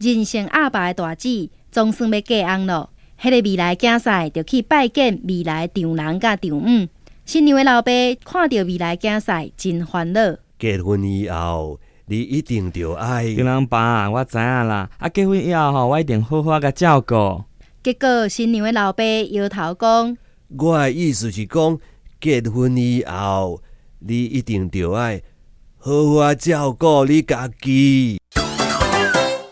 人生阿爸的大姊总算要嫁翁咯。迄、个未来囝婿就去拜见未来丈人甲丈母。新娘的老爸看到未来囝婿真烦恼。结婚以后，你一定着爱。丈人爸，我知影啦。啊，结婚以后吼，我一定好好甲照顾。结果新娘的老爸摇头讲：“我的意思是讲，结婚以后，你一定着爱好好照顾你家己。”